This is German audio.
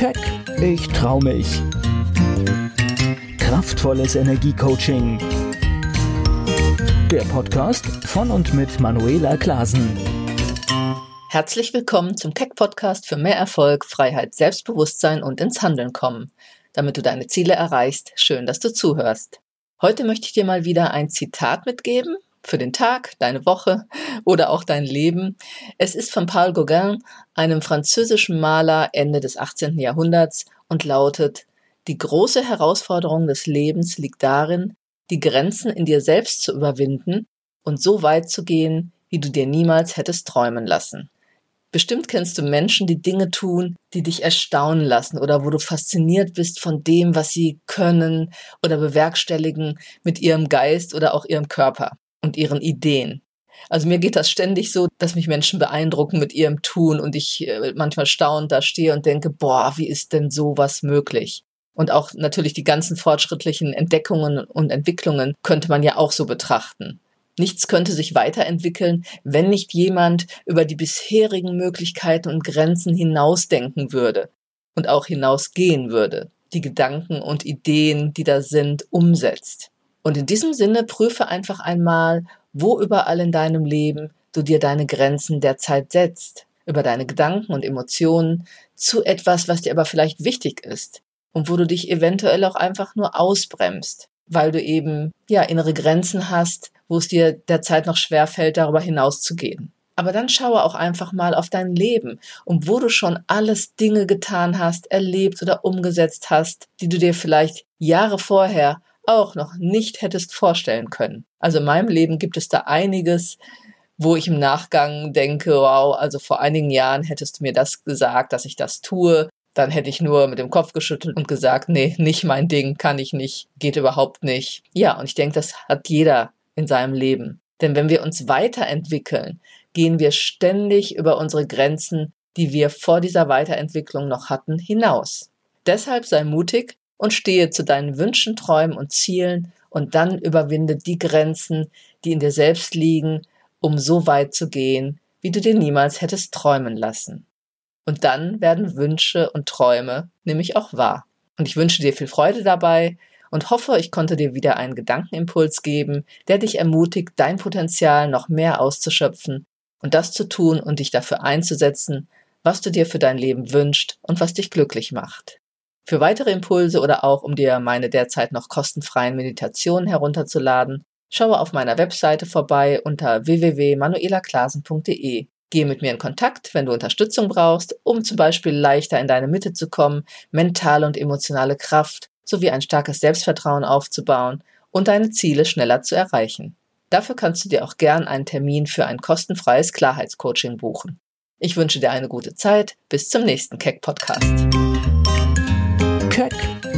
Keck, ich trau mich. Kraftvolles Energiecoaching. Der Podcast von und mit Manuela Klasen. Herzlich willkommen zum Keck Podcast für mehr Erfolg, Freiheit, Selbstbewusstsein und ins Handeln kommen. Damit du deine Ziele erreichst, schön, dass du zuhörst. Heute möchte ich dir mal wieder ein Zitat mitgeben für den Tag, deine Woche oder auch dein Leben. Es ist von Paul Gauguin, einem französischen Maler Ende des 18. Jahrhunderts und lautet, die große Herausforderung des Lebens liegt darin, die Grenzen in dir selbst zu überwinden und so weit zu gehen, wie du dir niemals hättest träumen lassen. Bestimmt kennst du Menschen, die Dinge tun, die dich erstaunen lassen oder wo du fasziniert bist von dem, was sie können oder bewerkstelligen mit ihrem Geist oder auch ihrem Körper und ihren Ideen. Also mir geht das ständig so, dass mich Menschen beeindrucken mit ihrem Tun und ich äh, manchmal staunend da stehe und denke, boah, wie ist denn sowas möglich? Und auch natürlich die ganzen fortschrittlichen Entdeckungen und Entwicklungen könnte man ja auch so betrachten. Nichts könnte sich weiterentwickeln, wenn nicht jemand über die bisherigen Möglichkeiten und Grenzen hinausdenken würde und auch hinausgehen würde, die Gedanken und Ideen, die da sind, umsetzt. Und in diesem Sinne prüfe einfach einmal, wo überall in deinem Leben du dir deine Grenzen derzeit setzt, über deine Gedanken und Emotionen zu etwas, was dir aber vielleicht wichtig ist und wo du dich eventuell auch einfach nur ausbremst, weil du eben ja innere Grenzen hast, wo es dir derzeit noch schwer fällt, darüber hinauszugehen. Aber dann schaue auch einfach mal auf dein Leben und wo du schon alles Dinge getan hast, erlebt oder umgesetzt hast, die du dir vielleicht Jahre vorher auch noch nicht hättest vorstellen können. Also in meinem Leben gibt es da einiges, wo ich im Nachgang denke, wow, also vor einigen Jahren hättest du mir das gesagt, dass ich das tue, dann hätte ich nur mit dem Kopf geschüttelt und gesagt, nee, nicht mein Ding, kann ich nicht, geht überhaupt nicht. Ja, und ich denke, das hat jeder in seinem Leben. Denn wenn wir uns weiterentwickeln, gehen wir ständig über unsere Grenzen, die wir vor dieser Weiterentwicklung noch hatten, hinaus. Deshalb sei mutig und stehe zu deinen Wünschen, Träumen und Zielen und dann überwinde die Grenzen, die in dir selbst liegen, um so weit zu gehen, wie du dir niemals hättest träumen lassen. Und dann werden Wünsche und Träume nämlich auch wahr. Und ich wünsche dir viel Freude dabei und hoffe, ich konnte dir wieder einen Gedankenimpuls geben, der dich ermutigt, dein Potenzial noch mehr auszuschöpfen und das zu tun und dich dafür einzusetzen, was du dir für dein Leben wünscht und was dich glücklich macht. Für weitere Impulse oder auch um dir meine derzeit noch kostenfreien Meditationen herunterzuladen, schaue auf meiner Webseite vorbei unter www.manuelaklasen.de. Gehe mit mir in Kontakt, wenn du Unterstützung brauchst, um zum Beispiel leichter in deine Mitte zu kommen, mentale und emotionale Kraft sowie ein starkes Selbstvertrauen aufzubauen und deine Ziele schneller zu erreichen. Dafür kannst du dir auch gern einen Termin für ein kostenfreies Klarheitscoaching buchen. Ich wünsche dir eine gute Zeit. Bis zum nächsten Keck Podcast.